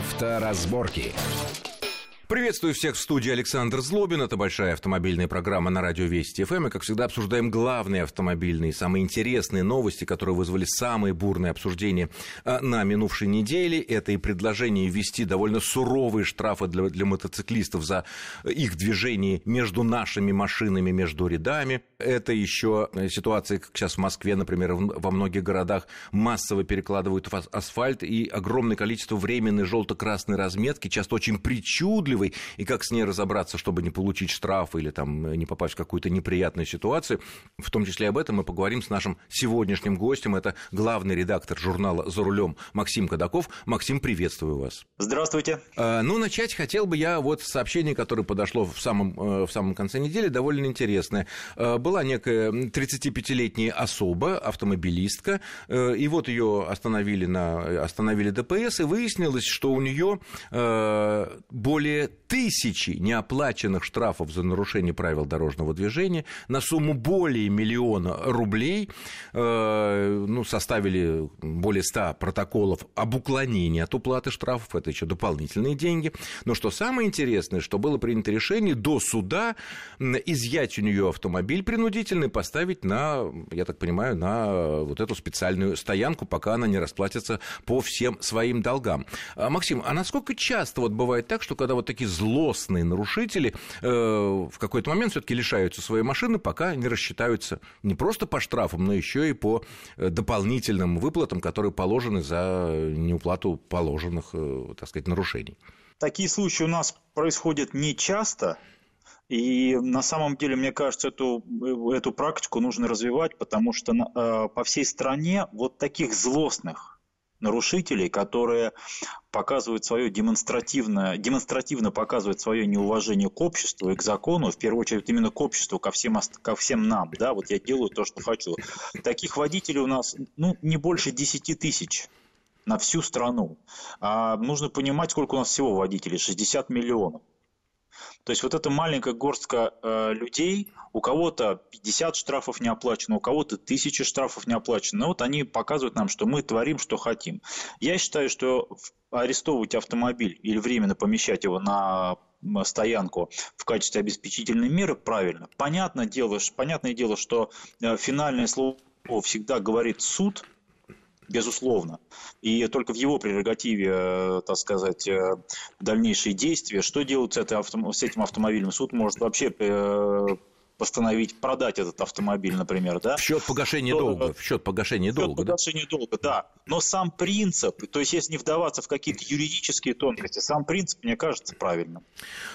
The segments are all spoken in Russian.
Авторазборки. Приветствую всех в студии Александр Злобин. Это большая автомобильная программа на радио Вести ФМ. И, как всегда, обсуждаем главные автомобильные, самые интересные новости, которые вызвали самые бурные обсуждения а, на минувшей неделе. Это и предложение ввести довольно суровые штрафы для, для мотоциклистов за их движение между нашими машинами, между рядами. Это еще ситуация, как сейчас в Москве, например, во многих городах массово перекладывают асфальт и огромное количество временной желто-красной разметки, часто очень причудливо справедливой, и как с ней разобраться, чтобы не получить штраф или там, не попасть в какую-то неприятную ситуацию. В том числе об этом мы поговорим с нашим сегодняшним гостем. Это главный редактор журнала «За рулем» Максим Кадаков. Максим, приветствую вас. Здравствуйте. А, ну, начать хотел бы я вот с сообщения, которое подошло в самом, э, в самом конце недели, довольно интересное. Была некая 35-летняя особа, автомобилистка, э, и вот ее остановили, на, остановили ДПС, и выяснилось, что у нее э, более тысячи неоплаченных штрафов за нарушение правил дорожного движения на сумму более миллиона рублей, э, ну, составили более ста протоколов об уклонении от уплаты штрафов, это еще дополнительные деньги. Но что самое интересное, что было принято решение до суда изъять у нее автомобиль принудительный, поставить на, я так понимаю, на вот эту специальную стоянку, пока она не расплатится по всем своим долгам. А, Максим, а насколько часто вот бывает так, что когда вот такие злостные нарушители э, в какой-то момент все-таки лишаются своей машины, пока не рассчитаются не просто по штрафам, но еще и по э, дополнительным выплатам, которые положены за неуплату положенных, э, так сказать, нарушений. Такие случаи у нас происходят не часто, и на самом деле, мне кажется, эту, эту практику нужно развивать, потому что э, по всей стране вот таких злостных нарушителей, которые показывают свое демонстративно, демонстративно показывают свое неуважение к обществу и к закону, в первую очередь именно к обществу, ко всем, ко всем нам, да, вот я делаю то, что хочу. Таких водителей у нас, ну, не больше 10 тысяч на всю страну. А нужно понимать, сколько у нас всего водителей, 60 миллионов. То есть вот эта маленькая горстка э, людей, у кого-то 50 штрафов не оплачено, у кого-то 1000 штрафов не оплачено. Но вот они показывают нам, что мы творим, что хотим. Я считаю, что арестовывать автомобиль или временно помещать его на стоянку в качестве обеспечительной меры правильно. Понятное дело, понятное дело, что э, финальное слово всегда говорит суд, безусловно. И только в его прерогативе, э, так сказать, э, дальнейшие действия. Что делать с, этим автомобилем? Суд может вообще э, постановить продать этот автомобиль, например, да? В счет погашения то, долга. В счет погашения в счет долга. погашения да? долга, да. Но сам принцип, то есть если не вдаваться в какие-то юридические тонкости, сам принцип, мне кажется, правильным.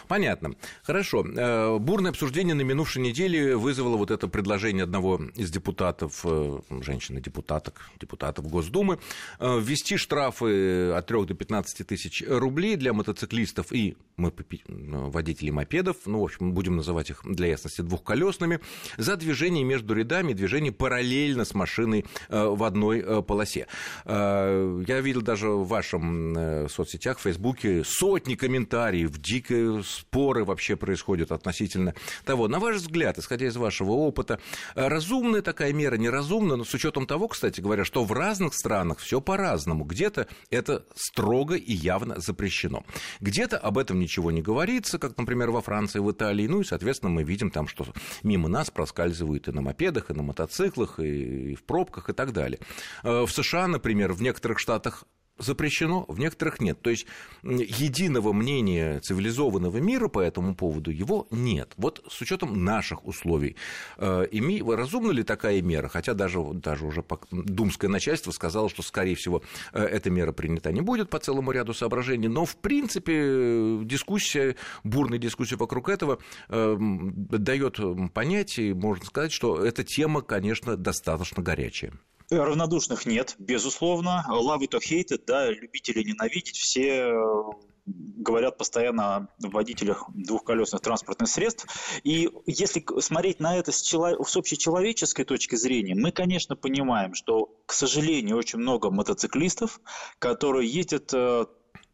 Понятно. Хорошо. Э, бурное обсуждение на минувшей неделе вызвало вот это предложение одного из депутатов, э, женщины-депутаток, депутатов Госдумы, э, ввести штрафы от 3 до 15 тысяч рублей для мотоциклистов и водителей мопедов, ну, в общем, будем называть их для ясности двухколесных колесными за движение между рядами, движение параллельно с машиной э, в одной э, полосе. Э, я видел даже в вашем соцсетях, в Фейсбуке, сотни комментариев, дикие споры вообще происходят относительно того. На ваш взгляд, исходя из вашего опыта, разумная такая мера, неразумная, но с учетом того, кстати говоря, что в разных странах все по-разному. Где-то это строго и явно запрещено. Где-то об этом ничего не говорится, как, например, во Франции, в Италии. Ну и, соответственно, мы видим там, что мимо нас проскальзывают и на мопедах, и на мотоциклах, и в пробках, и так далее. Э, в США, например, в некоторых штатах запрещено, в некоторых нет. То есть единого мнения цивилизованного мира по этому поводу его нет. Вот с учетом наших условий, э, разумна ли такая мера? Хотя даже, даже уже думское начальство сказало, что, скорее всего, э, эта мера принята не будет по целому ряду соображений, но, в принципе, дискуссия, бурная дискуссия вокруг этого э, дает понять, и можно сказать, что эта тема, конечно, достаточно горячая. Равнодушных нет, безусловно. Love it or hate it, да, любители ненавидеть, все э, говорят постоянно о водителях двухколесных транспортных средств. И если смотреть на это с, чело... с общечеловеческой точки зрения, мы, конечно, понимаем, что, к сожалению, очень много мотоциклистов, которые ездят э,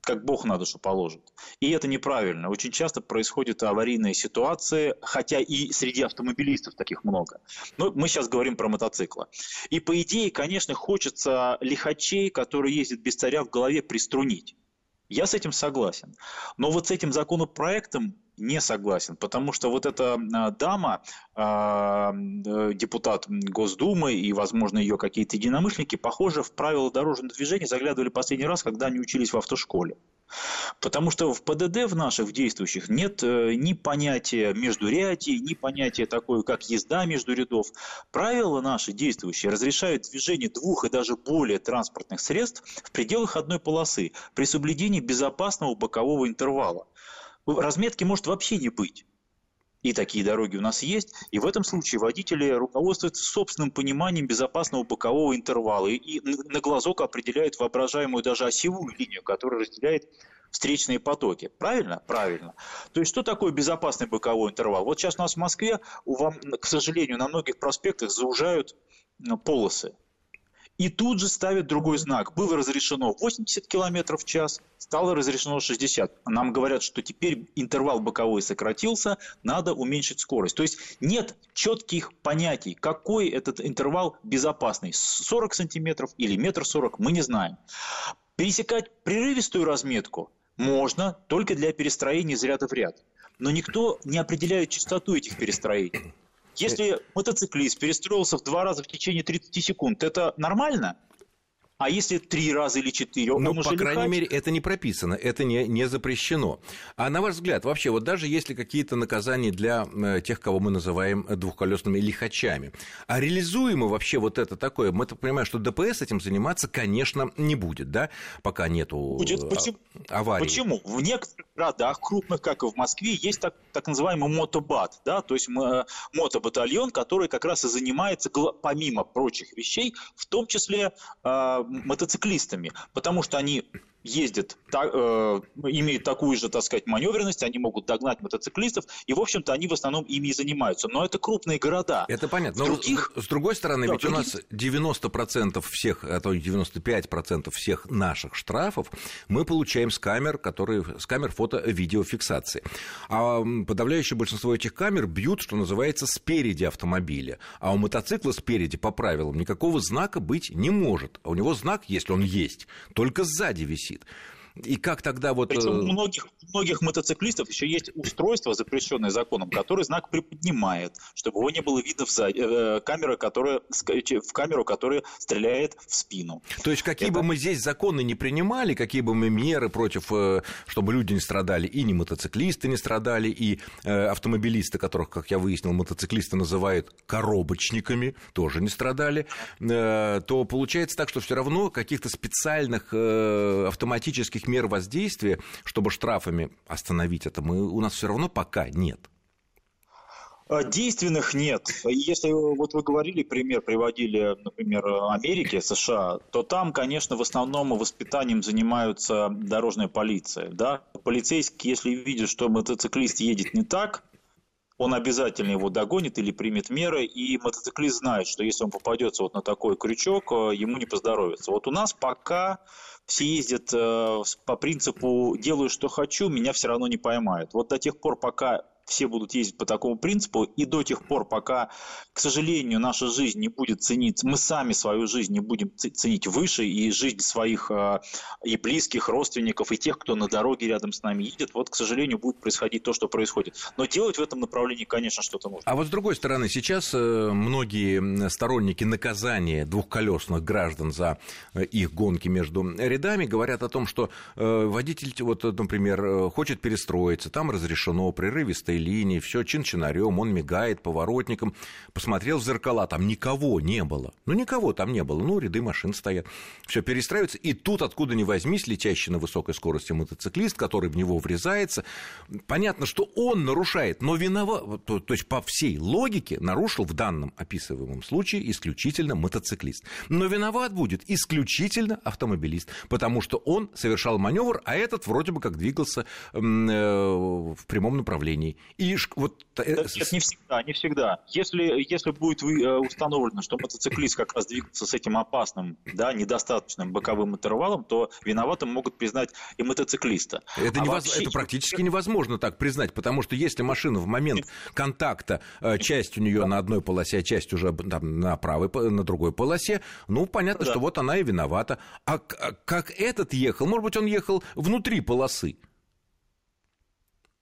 как Бог на душу положит. И это неправильно. Очень часто происходят аварийные ситуации, хотя и среди автомобилистов таких много. Но мы сейчас говорим про мотоциклы. И по идее, конечно, хочется лихачей, которые ездят без царя в голове, приструнить. Я с этим согласен. Но вот с этим законопроектом не согласен, потому что вот эта а, дама, а, э, депутат Госдумы и, возможно, ее какие-то единомышленники, похоже, в правила дорожного движения заглядывали последний раз, когда они учились в автошколе. Потому что в ПДД в наших в действующих нет э, ни понятия междурядий, ни понятия такое, как езда между рядов. Правила наши действующие разрешают движение двух и даже более транспортных средств в пределах одной полосы при соблюдении безопасного бокового интервала. Разметки может вообще не быть. И такие дороги у нас есть. И в этом случае водители руководствуются собственным пониманием безопасного бокового интервала и на глазок определяют воображаемую даже осевую линию, которая разделяет встречные потоки. Правильно? Правильно. То есть, что такое безопасный боковой интервал? Вот сейчас у нас в Москве, вам, к сожалению, на многих проспектах заужают полосы и тут же ставят другой знак. Было разрешено 80 км в час, стало разрешено 60. Нам говорят, что теперь интервал боковой сократился, надо уменьшить скорость. То есть нет четких понятий, какой этот интервал безопасный. 40 сантиметров или метр сорок, мы не знаем. Пересекать прерывистую разметку можно только для перестроения из ряда в ряд. Но никто не определяет частоту этих перестроений. Если мотоциклист перестроился в два раза в течение 30 секунд, это нормально? А если три раза или четыре, Ну, по крайней мере, это не прописано, это не, не запрещено. А на ваш взгляд, вообще, вот даже если какие-то наказания для э, тех, кого мы называем двухколесными лихачами, а реализуемо вообще вот это такое? Мы понимаем, что ДПС этим заниматься, конечно, не будет, да, пока нету будет. Э, Почему? аварии. Почему? В некоторых городах крупных, как и в Москве, есть так, так называемый мотобат, да, то есть э, мотобатальон, который как раз и занимается, помимо прочих вещей, в том числе мотоциклистами, потому что они ездят, э, имеют такую же, так сказать, маневренность, они могут догнать мотоциклистов, и, в общем-то, они в основном ими и занимаются. Но это крупные города. Это понятно. Но других... с другой стороны, да, ведь других... у нас 90% всех, а то и 95% всех наших штрафов мы получаем с камер, которые, с камер фото-видеофиксации. А подавляющее большинство этих камер бьют, что называется, спереди автомобиля. А у мотоцикла спереди, по правилам, никакого знака быть не может. А у него знак, если он есть, только сзади висит висит. И как тогда вот... Причем у э, многих, у многих мотоциклистов еще есть устройство, запрещенное законом, который знак приподнимает, чтобы его не было видно в э, камеру, которая, в камеру, которая стреляет в спину. То есть какие Это... бы мы здесь законы не принимали, какие бы мы меры против, э, чтобы люди не страдали, и не мотоциклисты не страдали, и автомобилисты, которых, как я выяснил, мотоциклисты называют коробочниками, тоже не страдали, то получается так, что все равно каких-то специальных автоматических мер воздействия, чтобы штрафами остановить это, мы, у нас все равно пока нет. А, действенных нет. Если вот вы говорили, пример приводили, например, Америки, США, то там, конечно, в основном воспитанием занимаются дорожная полиция. Да? Полицейский, если видит, что мотоциклист едет не так, он обязательно его догонит или примет меры, и мотоциклист знает, что если он попадется вот на такой крючок, э, ему не поздоровится. Вот у нас пока все ездят э, по принципу «делаю, что хочу, меня все равно не поймают». Вот до тех пор, пока все будут ездить по такому принципу, и до тех пор, пока, к сожалению, наша жизнь не будет ценить, мы сами свою жизнь не будем ценить выше, и жизнь своих э, и близких, родственников, и тех, кто на дороге рядом с нами едет, вот, к сожалению, будет происходить то, что происходит. Но делать в этом направлении, конечно, что-то нужно. А вот с другой стороны, сейчас э, многие сторонники наказания двухколесных граждан за э, их гонки между рядами говорят о том, что водитель, вот, например, хочет перестроиться, там разрешено прерывистое линии, все чин-чинарем, он мигает поворотником, посмотрел в зеркала, там никого не было. Ну, никого там не было, ну, ряды машин стоят. Все перестраивается, и тут, откуда ни возьмись, летящий на высокой скорости мотоциклист, который в него врезается, понятно, что он нарушает, но виноват, то, то есть по всей логике нарушил в данном описываемом случае исключительно мотоциклист. Но виноват будет исключительно автомобилист, потому что он совершал маневр, а этот вроде бы как двигался э, в прямом направлении И вот... Нет, не всегда, не всегда. Если, если будет установлено, что мотоциклист как раз двигался с этим опасным, да, недостаточным боковым интервалом, то виноватым могут признать и мотоциклиста. Это, а невоз... вообще... это практически невозможно так признать, потому что если машина в момент контакта, часть у нее на одной полосе, а часть уже там, на правой, на другой полосе, ну, понятно, да. что вот она и виновата. А, а как этот ехал? Может быть, он ехал внутри полосы?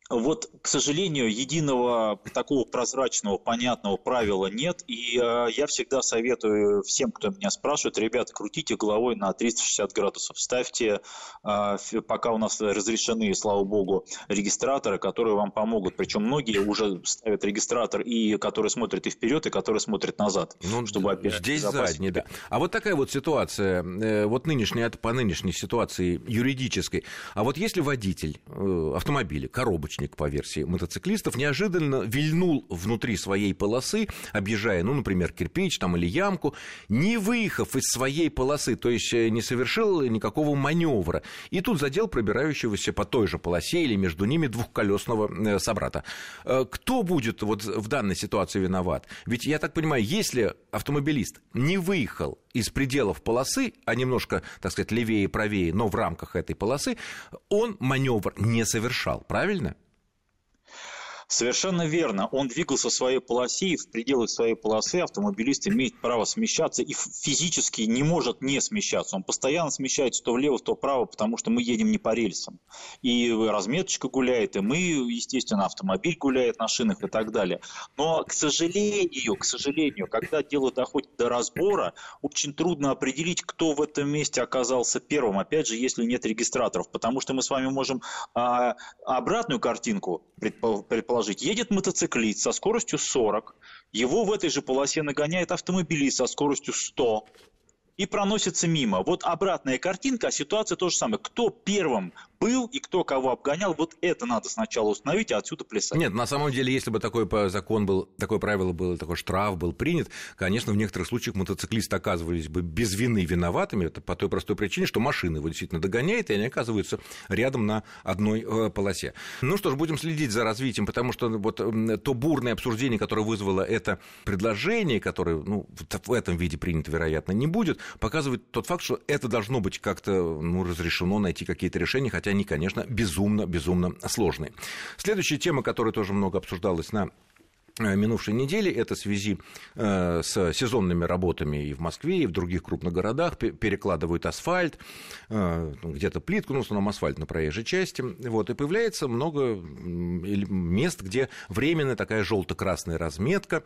Вот, к сожалению, единого такого прозрачного, понятного правила нет, и э, я всегда советую всем, кто меня спрашивает, ребята, крутите головой на 360 градусов, ставьте, э, пока у нас разрешены, слава богу, регистраторы, которые вам помогут, причем многие уже ставят регистратор, и который смотрит и вперед, и который смотрит назад, ну, чтобы опять здесь задний, да. А вот такая вот ситуация, э, вот нынешняя, это по нынешней ситуации юридической, а вот если водитель автомобиля, коробочный, сообщник по версии мотоциклистов, неожиданно вильнул внутри своей полосы, объезжая, ну, например, кирпич там или ямку, не выехав из своей полосы, то есть э, не совершил никакого маневра, и тут задел пробирающегося по той же полосе или между ними двухколесного э, собрата. Э, кто будет вот в данной ситуации виноват? Ведь, я так понимаю, если автомобилист не выехал из пределов полосы, а немножко, так сказать, левее и правее, но в рамках этой полосы, он маневр не совершал, правильно? Совершенно верно. Он двигался в своей полосе, и в пределах своей полосы автомобилист имеет право смещаться и физически не может не смещаться. Он постоянно смещается то влево, то вправо, потому что мы едем не по рельсам. И разметочка гуляет, и мы, естественно, автомобиль гуляет на шинах и так далее. Но, к сожалению, к сожалению, когда дело доходит до разбора, очень трудно определить, кто в этом месте оказался первым. Опять же, если нет регистраторов, потому что мы с вами можем а, обратную картинку предположить предположить, едет мотоциклист со скоростью 40, его в этой же полосе нагоняет автомобилист со скоростью 100, и проносится мимо. Вот обратная картинка, а ситуация то же самое. Кто первым был и кто кого обгонял, вот это надо сначала установить, а отсюда плясать. Нет, на самом деле, если бы такой закон был, такое правило было, такой штраф был принят, конечно, в некоторых случаях мотоциклисты оказывались бы без вины виноватыми, это по той простой причине, что машина его действительно догоняет, и они оказываются рядом на одной э, полосе. Ну что ж, будем следить за развитием, потому что вот то бурное обсуждение, которое вызвало это предложение, которое ну, в этом виде принято, вероятно, не будет, показывает тот факт, что это должно быть как-то ну, разрешено найти какие-то решения, хотя они, конечно, безумно-безумно сложные. Следующая тема, которая тоже много обсуждалась на минувшей недели. Это в связи э, с сезонными работами и в Москве, и в других крупных городах. Перекладывают асфальт, э, ну, где-то плитку, ну, в основном асфальт на проезжей части. Вот, и появляется много мест, где временная такая желто-красная разметка,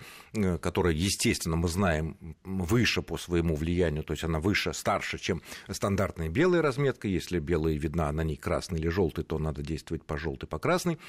которая, естественно, мы знаем, выше по своему влиянию, то есть она выше, старше, чем стандартная белая разметка. Если белая видна, на ней красный или желтый, то надо действовать по желтой, по красной.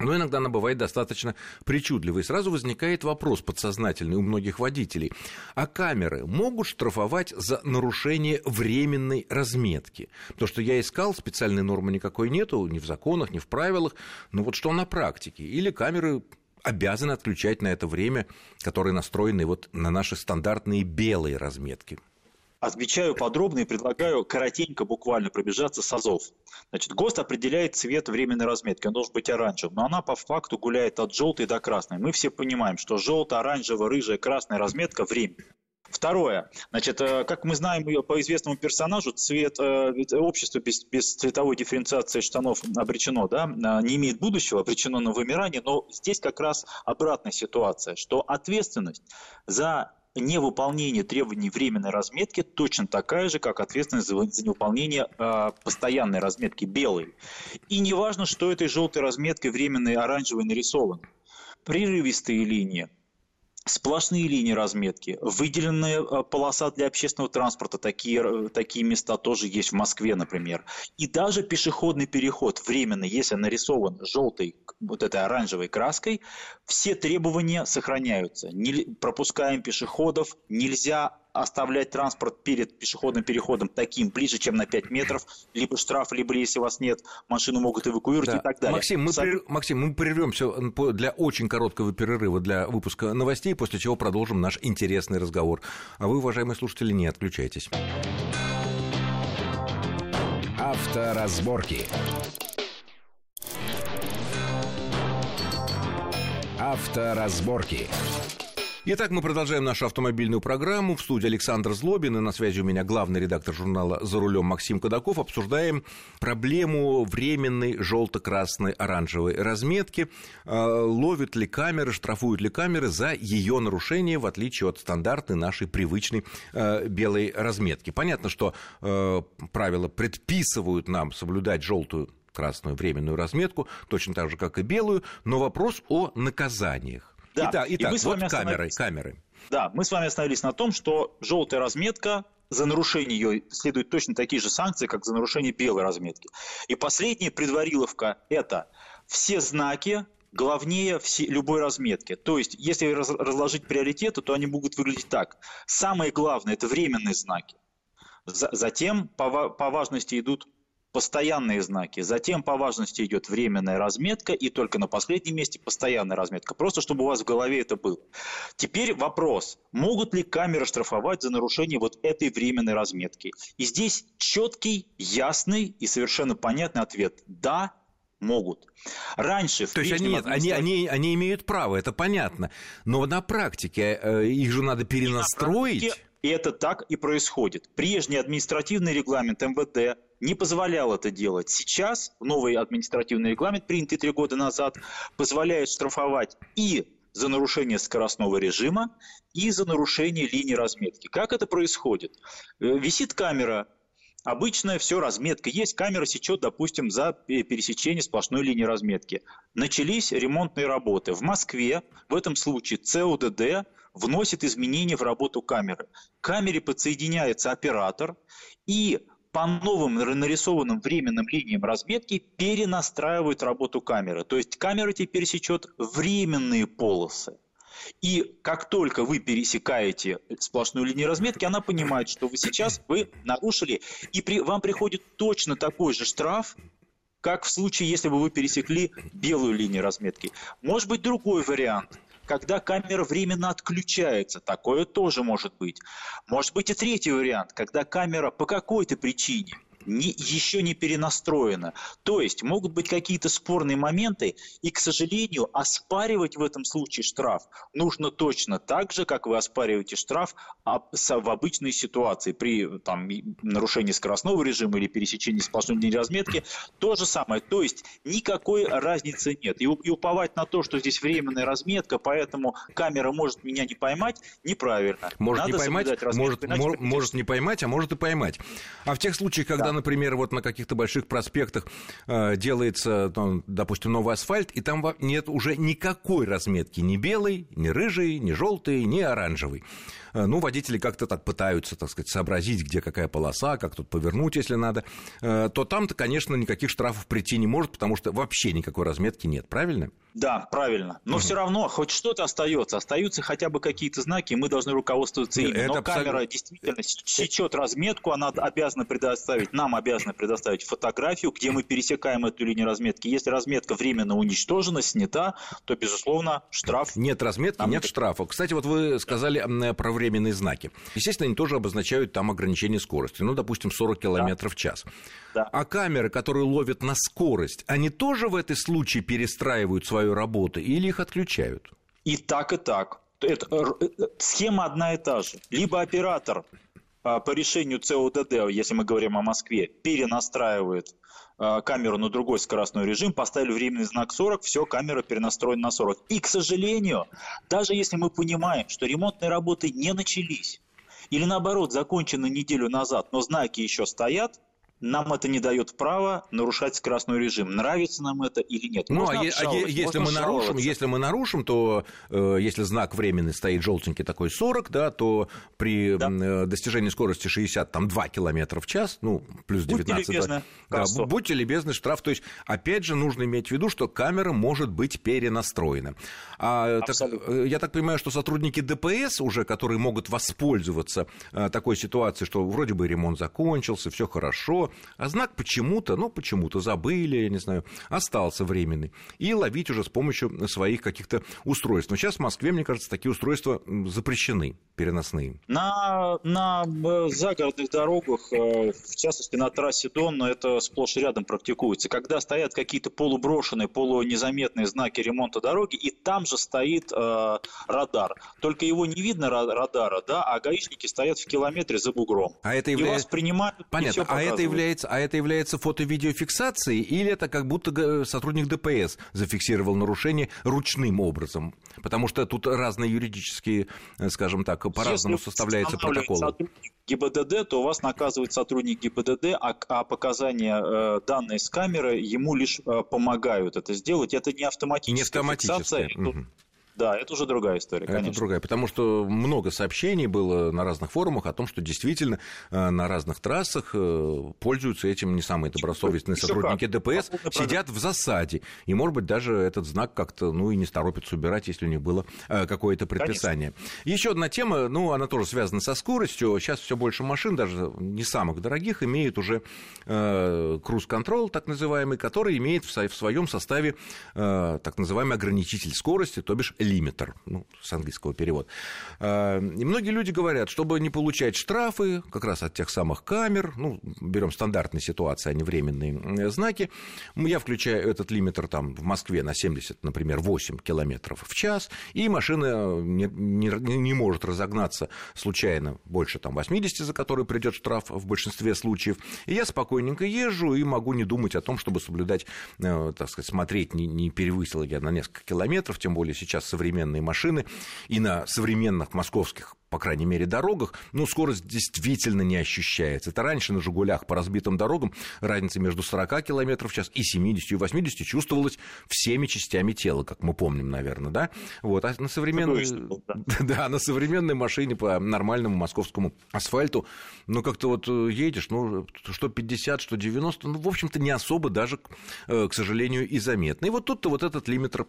Но иногда она бывает достаточно причудливой. И сразу возникает вопрос подсознательный у многих водителей. А камеры могут штрафовать за нарушение временной разметки? Потому что я искал, специальной нормы никакой нету, ни в законах, ни в правилах. Но вот что на практике? Или камеры обязаны отключать на это время, которые настроены вот на наши стандартные белые разметки? Отвечаю подробно и предлагаю коротенько буквально пробежаться с АЗОВ. Значит, ГОСТ определяет цвет временной разметки, он должен быть оранжевым, но она по факту гуляет от желтой до красной. Мы все понимаем, что желтая, оранжевая, рыжая, красная разметка временная. Второе. Значит, э, как мы знаем по известному персонажу, цвет, э, общество без, без цветовой дифференциации штанов обречено, да, не имеет будущего, обречено на вымирание, но здесь как раз обратная ситуация, что ответственность за невыполнение требований временной разметки точно такая же, как ответственность за, за невыполнение э, постоянной разметки белой. И не важно, что этой желтой разметкой временной оранжевой нарисовано. Прерывистые линии, Сплошные линии разметки, выделенная э, полоса для общественного транспорта, такие, э, такие места тоже есть в Москве, например. И даже пешеходный переход временно, если нарисован желтой, вот этой оранжевой краской, все требования сохраняются. Не пропускаем пешеходов, нельзя оставлять транспорт перед пешеходным переходом таким ближе, чем на 5 метров, либо штраф, либо если у вас нет, машину могут эвакуировать да. и так далее. Максим, мы, Сам... прер... Максим, мы прервемся для очень короткого перерыва для выпуска новостей, после чего продолжим наш интересный разговор. А вы, уважаемые слушатели, не отключайтесь. Авторазборки. Авторазборки. Итак, мы продолжаем нашу автомобильную программу. В студии Александр Злобин, и на связи у меня главный редактор журнала «За рулем» Максим Кадаков. Обсуждаем проблему временной желто-красной оранжевой разметки. А, ловят ли камеры, штрафуют ли камеры за ее нарушение, в отличие от стандартной нашей привычной а, белой разметки. Понятно, что а, правила предписывают нам соблюдать желтую красную временную разметку, точно так же, как и белую, но вопрос о наказаниях. Да. Итак, итак и вот камеры, камеры. Да, мы с вами остановились на том, что желтая разметка за нарушение ее следуют точно такие же санкции, как за нарушение белой разметки. И последняя предвариловка – это все знаки, главнее все, любой разметки. То есть, если раз, разложить приоритеты, то они будут выглядеть так. Самое главное – это временные знаки. Затем по, по важности идут постоянные знаки. Затем по важности идет временная разметка и только на последнем месте постоянная разметка. Просто чтобы у вас в голове это было. Теперь вопрос, могут ли камеры штрафовать за нарушение вот этой временной разметки? И здесь четкий, ясный и совершенно понятный ответ – да, могут. Раньше... То есть они, нет, они, они, они имеют право, это понятно. Но на практике э, их же надо перенастроить. И это так и происходит. Прежний административный регламент МВД не позволял это делать. Сейчас новый административный регламент, принятый три года назад, позволяет штрафовать и за нарушение скоростного режима, и за нарушение линии разметки. Как это происходит? Э, висит камера, Обычная все разметка. Есть камера сечет, допустим, за пересечение сплошной линии разметки. Начались ремонтные работы. В Москве в этом случае ЦУДД вносит изменения в работу камеры. К камере подсоединяется оператор и по новым нарисованным временным линиям разметки перенастраивают работу камеры. То есть камера теперь сечет временные полосы. И как только вы пересекаете сплошную линию разметки, она понимает, что вы сейчас вы нарушили, и при, вам приходит точно такой же штраф, как в случае, если бы вы пересекли белую линию разметки. Может быть другой вариант когда камера временно отключается. Такое тоже может быть. Может быть и третий вариант, когда камера по какой-то причине не, еще не перенастроена. То есть могут быть какие-то спорные моменты, и, к сожалению, оспаривать в этом случае штраф нужно точно так же, как вы оспариваете штраф в обычной ситуации при там, нарушении скоростного режима или пересечении сплошной линии разметки. То же самое. То есть никакой разницы нет. И, и уповать на то, что здесь временная разметка, поэтому камера может меня не поймать, неправильно. Может Надо не поймать, может, может, может не поймать, а может и поймать. А в тех случаях, когда например, вот на каких-то больших проспектах э, делается, ну, допустим, новый асфальт, и там нет уже никакой разметки, ни белой, ни рыжей, ни желтой, ни оранжевой. Э, ну, водители как-то так пытаются, так сказать, сообразить, где какая полоса, как тут повернуть, если надо, э, то там-то, конечно, никаких штрафов прийти не может, потому что вообще никакой разметки нет, правильно? Да, правильно. Но угу. все равно хоть что-то остается. Остаются хотя бы какие-то знаки, и мы должны руководствоваться ими. Это Но абсолютно... камера действительно сечет разметку, она обязана предоставить, нам обязана предоставить фотографию, где мы пересекаем эту линию разметки. Если разметка временно уничтожена, снята, то, безусловно, штраф. Нет разметки, Нам нет это... штрафа. Кстати, вот вы сказали про временные знаки. Естественно, они тоже обозначают там ограничение скорости. Ну, допустим, 40 км да. в час. Да. А камеры, которые ловят на скорость, они тоже в этой случае перестраивают свою работу или их отключают? И так, и так. Это, э, э, схема одна и та же. Либо оператор по решению ЦОДД, если мы говорим о Москве, перенастраивает а, камеру на другой скоростной режим, поставили временный знак 40, все, камера перенастроена на 40. И, к сожалению, даже если мы понимаем, что ремонтные работы не начались, или наоборот закончены неделю назад, но знаки еще стоят, нам это не дает права нарушать скоростной режим. Нравится нам это или нет. Ну, а, а если мы нарушим, если мы нарушим, то э, если знак временный стоит желтенький такой 40, да, то при да. Э, достижении скорости 60, там 2 км в час, ну, плюс 19. Будьте любезны, да, будьте любезны, штраф. То есть, опять же, нужно иметь в виду, что камера может быть перенастроена. А, так, э, я так понимаю, что сотрудники ДПС уже, которые могут воспользоваться э, такой ситуацией, что вроде бы ремонт закончился, все хорошо, а знак почему-то, ну, почему-то забыли, я не знаю, остался временный. И ловить уже с помощью своих каких-то устройств. Но сейчас в Москве, мне кажется, такие устройства запрещены. переносные? На, на э, загородных дорогах, э, в частности на трассе Дон, это сплошь и рядом практикуется. Когда стоят какие-то полуброшенные, полунезаметные знаки ремонта дороги, и там же стоит э, радар. Только его не видно радара, да, а гаишники стоят в километре за бугром. А это является... И вас принимают, Понятно. а это является, а это является фото-видеофиксацией или это как будто сотрудник ДПС зафиксировал нарушение ручным образом? Потому что тут разные юридические, э, скажем так, по-разному составляется протокол. ГИБДД, то у вас наказывает сотрудник ГИБДД, а, а показания э, данные с камеры ему лишь э, помогают это сделать. Это не автоматическая, не автоматическая. фиксация. Угу. Да, это уже другая история, конечно. Это другая, потому что много сообщений было на разных форумах о том, что действительно э, на разных трассах э, пользуются этим не самые добросовестные сотрудники ДПС, сидят в засаде, и, может быть, даже этот знак как-то, ну, и не торопятся убирать, если у них было э, какое-то предписание. Еще одна тема, ну, она тоже связана со скоростью. Сейчас все больше машин, даже не самых дорогих, имеют уже круз-контрол, так называемый, который имеет в своем составе так называемый ограничитель скорости, то бишь лимитер, ну, с английского перевода. А, и многие люди говорят, чтобы не получать штрафы как раз от тех самых камер, ну, берем стандартные ситуации, а не временные знаки, я включаю этот лимитер там в Москве на 70, например, 8 километров в час, и машина не, не, не может разогнаться случайно больше там 80, за который придет штраф в большинстве случаев, и я спокойненько езжу и могу не думать о том, чтобы соблюдать, э, так сказать, смотреть, не, не перевысил я на несколько километров, тем более сейчас современные машины и на современных московских по крайней мере, дорогах, ну, скорость действительно не ощущается. Это раньше на «Жигулях» по разбитым дорогам разница между 40 км в час и 70 и 80 чувствовалась всеми частями тела, как мы помним, наверное, да? Вот, а на современной... Да, на современной машине по нормальному московскому асфальту, ну, как-то вот э, едешь, ну, что 50, что 90, ну, в общем-то, не особо даже, э, к сожалению, и заметно. И вот тут-то вот этот лимитер,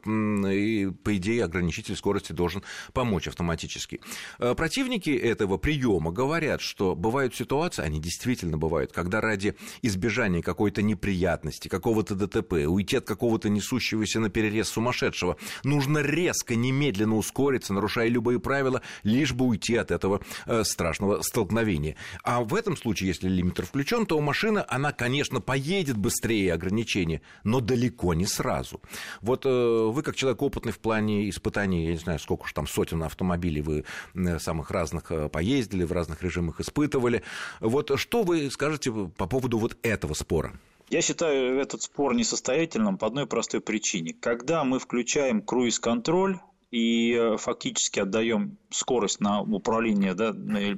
и, по идее, ограничитель скорости должен помочь автоматически. Э, Противники этого приема говорят, что бывают ситуации, они действительно бывают, когда ради избежания какой-то неприятности, какого-то ДТП, уйти от какого-то несущегося на перерез сумасшедшего, нужно резко, немедленно ускориться, нарушая любые правила, лишь бы уйти от этого э, страшного столкновения. А в этом случае, если лимитер включен, то машина, она, конечно, поедет быстрее ограничения, но далеко не сразу. Вот э, вы, как человек опытный в плане испытаний, я не знаю, сколько уж там сотен автомобилей вы э, самых режимах разных э, поездили, в разных режимах испытывали. Вот что вы скажете по поводу вот этого спора? Я считаю этот спор несостоятельным по одной простой причине. Когда мы включаем круиз-контроль, и э, фактически отдаем скорость на управление, да, на,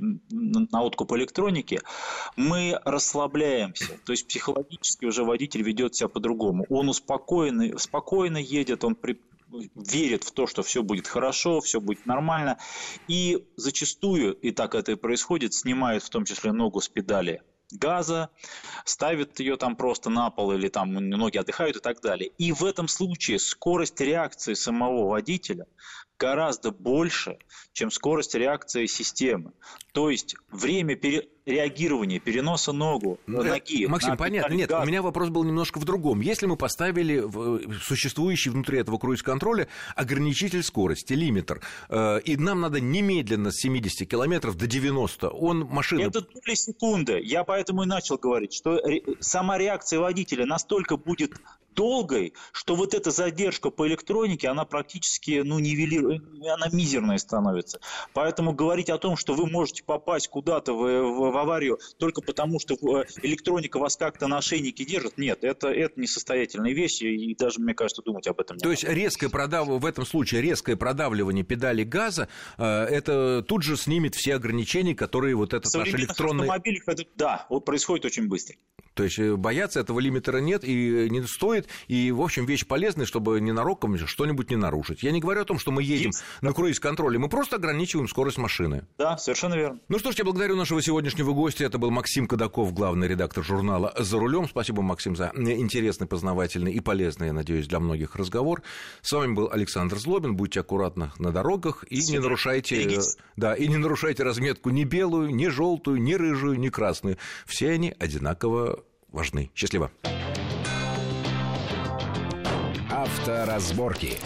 на откуп электроники, мы расслабляемся. То есть психологически уже водитель ведет себя по-другому. Он успокоенный, спокойно едет, он верит в то, что все будет хорошо, все будет нормально. И зачастую, и так это и происходит, снимают в том числе ногу с педали газа, ставят ее там просто на пол или там ноги отдыхают и так далее. И в этом случае скорость реакции самого водителя гораздо больше, чем скорость реакции системы. То есть время пере реагирования, переноса ногу, ну, ноги. Максим, на понятно. Нет, газ. у меня вопрос был немножко в другом. Если мы поставили в существующий внутри этого круиз-контроля ограничитель скорости, лимитер, э, и нам надо немедленно с 70 километров до 90, он машина... Это доли секунды. Я поэтому и начал говорить, что сама реакция водителя настолько будет долгой, что вот эта задержка по электронике, она практически, ну, нивелирует, она мизерная становится. Поэтому говорить о том, что вы можете попасть куда-то в, в, в аварию только потому, что э, электроника вас как-то на ошейнике держит, нет, это, это несостоятельные вещи, и даже, мне кажется, думать об этом не То есть резкое продав... в этом случае резкое продавливание педали газа, э, это тут же снимет все ограничения, которые вот этот наш электронный... автомобилях это, да, вот происходит очень быстро. То есть э, бояться этого лимитера нет и не стоит. И, в общем, вещь полезная, чтобы ненароком что-нибудь не нарушить. Я не говорю о том, что мы едем Есть. на круиз-контроле, мы просто ограничиваем скорость машины. Да, совершенно верно. Ну что ж, я благодарю нашего сегодняшнего гостя. Это был Максим Кадаков, главный редактор журнала «За рулем». Спасибо, Максим, за интересный, познавательный и полезный, я надеюсь, для многих разговор. С вами был Александр Злобин. Будьте аккуратны на дорогах и Супер. не нарушайте, да, и не нарушайте разметку ни белую, ни желтую, ни рыжую, ни красную. Все они одинаково важны. Счастливо. Авторазборки.